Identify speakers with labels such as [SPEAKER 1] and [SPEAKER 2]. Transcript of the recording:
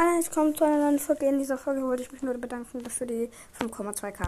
[SPEAKER 1] Hallo, herzlich willkommen zu einer neuen Folge. In dieser Folge wollte ich mich nur bedanken für die 5,2k.